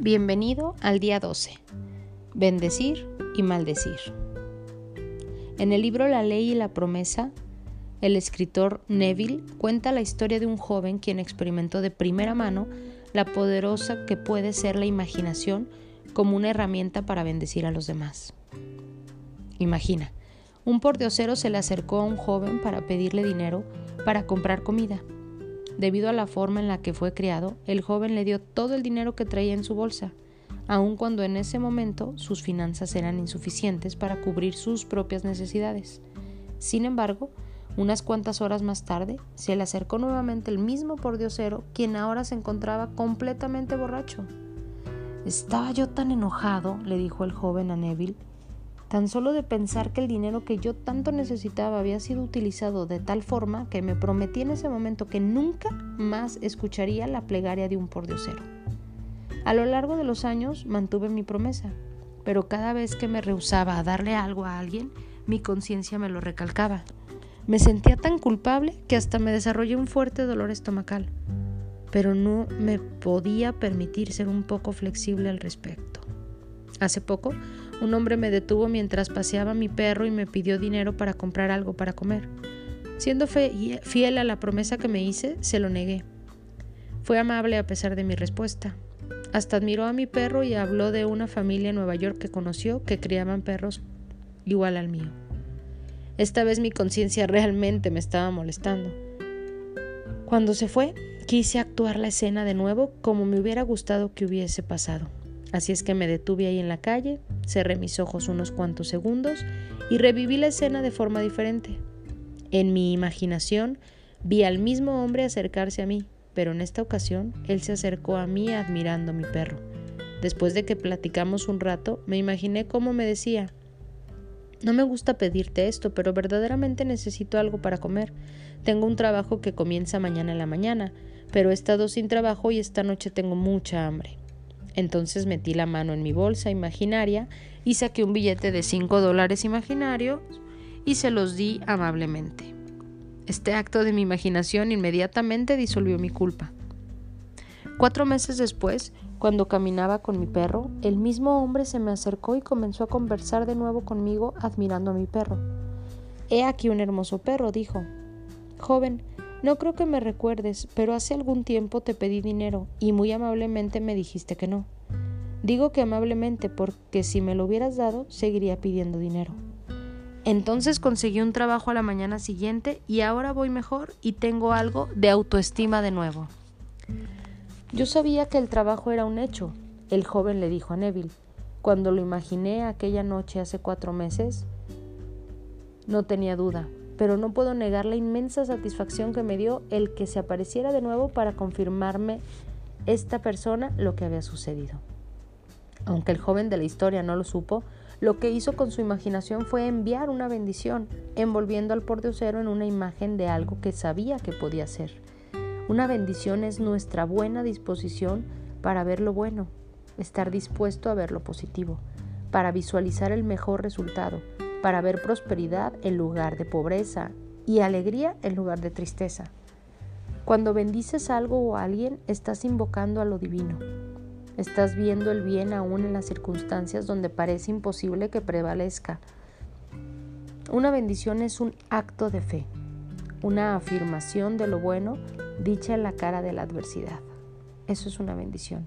Bienvenido al día 12. Bendecir y maldecir. En el libro La ley y la promesa, el escritor Neville cuenta la historia de un joven quien experimentó de primera mano la poderosa que puede ser la imaginación como una herramienta para bendecir a los demás. Imagina, un pordiosero se le acercó a un joven para pedirle dinero para comprar comida. Debido a la forma en la que fue criado, el joven le dio todo el dinero que traía en su bolsa, aun cuando en ese momento sus finanzas eran insuficientes para cubrir sus propias necesidades. Sin embargo, unas cuantas horas más tarde, se le acercó nuevamente el mismo pordiosero, quien ahora se encontraba completamente borracho. Estaba yo tan enojado, le dijo el joven a Neville, tan solo de pensar que el dinero que yo tanto necesitaba había sido utilizado de tal forma que me prometí en ese momento que nunca más escucharía la plegaria de un pordiosero. A lo largo de los años mantuve mi promesa, pero cada vez que me rehusaba a darle algo a alguien, mi conciencia me lo recalcaba. Me sentía tan culpable que hasta me desarrollé un fuerte dolor estomacal, pero no me podía permitir ser un poco flexible al respecto. Hace poco un hombre me detuvo mientras paseaba mi perro y me pidió dinero para comprar algo para comer. Siendo fiel a la promesa que me hice, se lo negué. Fue amable a pesar de mi respuesta. Hasta admiró a mi perro y habló de una familia en Nueva York que conoció que criaban perros igual al mío. Esta vez mi conciencia realmente me estaba molestando. Cuando se fue, quise actuar la escena de nuevo como me hubiera gustado que hubiese pasado. Así es que me detuve ahí en la calle, cerré mis ojos unos cuantos segundos y reviví la escena de forma diferente. En mi imaginación vi al mismo hombre acercarse a mí, pero en esta ocasión él se acercó a mí admirando a mi perro. Después de que platicamos un rato, me imaginé cómo me decía, no me gusta pedirte esto, pero verdaderamente necesito algo para comer. Tengo un trabajo que comienza mañana en la mañana, pero he estado sin trabajo y esta noche tengo mucha hambre. Entonces metí la mano en mi bolsa imaginaria y saqué un billete de 5 dólares imaginario y se los di amablemente. Este acto de mi imaginación inmediatamente disolvió mi culpa. Cuatro meses después, cuando caminaba con mi perro, el mismo hombre se me acercó y comenzó a conversar de nuevo conmigo admirando a mi perro. He aquí un hermoso perro, dijo. Joven, no creo que me recuerdes, pero hace algún tiempo te pedí dinero y muy amablemente me dijiste que no. Digo que amablemente porque si me lo hubieras dado, seguiría pidiendo dinero. Entonces conseguí un trabajo a la mañana siguiente y ahora voy mejor y tengo algo de autoestima de nuevo. Yo sabía que el trabajo era un hecho, el joven le dijo a Neville. Cuando lo imaginé aquella noche hace cuatro meses, no tenía duda, pero no puedo negar la inmensa satisfacción que me dio el que se apareciera de nuevo para confirmarme esta persona lo que había sucedido. Aunque el joven de la historia no lo supo, lo que hizo con su imaginación fue enviar una bendición, envolviendo al pordiosero en una imagen de algo que sabía que podía ser. Una bendición es nuestra buena disposición para ver lo bueno, estar dispuesto a ver lo positivo, para visualizar el mejor resultado, para ver prosperidad en lugar de pobreza y alegría en lugar de tristeza. Cuando bendices algo o alguien, estás invocando a lo divino. Estás viendo el bien aún en las circunstancias donde parece imposible que prevalezca. Una bendición es un acto de fe, una afirmación de lo bueno dicha en la cara de la adversidad. Eso es una bendición.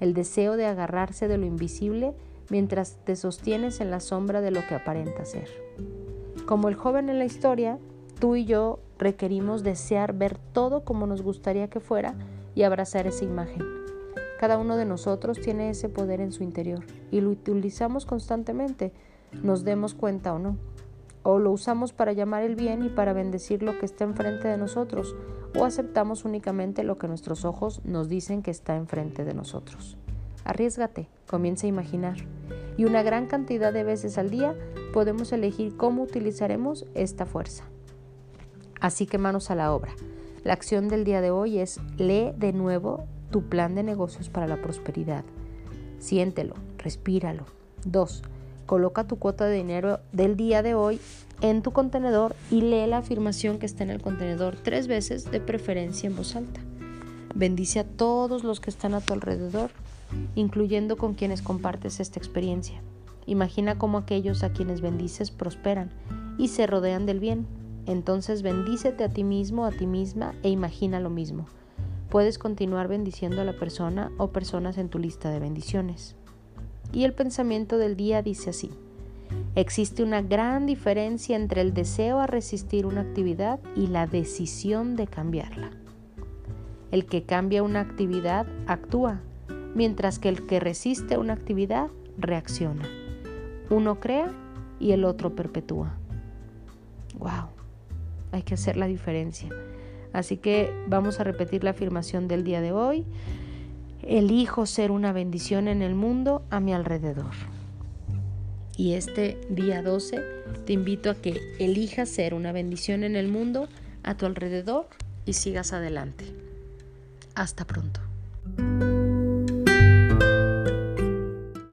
El deseo de agarrarse de lo invisible mientras te sostienes en la sombra de lo que aparenta ser. Como el joven en la historia, tú y yo requerimos desear ver todo como nos gustaría que fuera y abrazar esa imagen. Cada uno de nosotros tiene ese poder en su interior y lo utilizamos constantemente, nos demos cuenta o no. O lo usamos para llamar el bien y para bendecir lo que está enfrente de nosotros, o aceptamos únicamente lo que nuestros ojos nos dicen que está enfrente de nosotros. Arriesgate, comienza a imaginar. Y una gran cantidad de veces al día podemos elegir cómo utilizaremos esta fuerza. Así que manos a la obra. La acción del día de hoy es lee de nuevo tu plan de negocios para la prosperidad. Siéntelo, respíralo. 2. Coloca tu cuota de dinero del día de hoy en tu contenedor y lee la afirmación que está en el contenedor tres veces, de preferencia en voz alta. Bendice a todos los que están a tu alrededor incluyendo con quienes compartes esta experiencia. Imagina cómo aquellos a quienes bendices prosperan y se rodean del bien. Entonces bendícete a ti mismo, a ti misma e imagina lo mismo. Puedes continuar bendiciendo a la persona o personas en tu lista de bendiciones. Y el pensamiento del día dice así. Existe una gran diferencia entre el deseo a resistir una actividad y la decisión de cambiarla. El que cambia una actividad actúa, mientras que el que resiste una actividad reacciona. Uno crea y el otro perpetúa. ¡Wow! Hay que hacer la diferencia. Así que vamos a repetir la afirmación del día de hoy. Elijo ser una bendición en el mundo a mi alrededor. Y este día 12 te invito a que elijas ser una bendición en el mundo a tu alrededor y sigas adelante. Hasta pronto.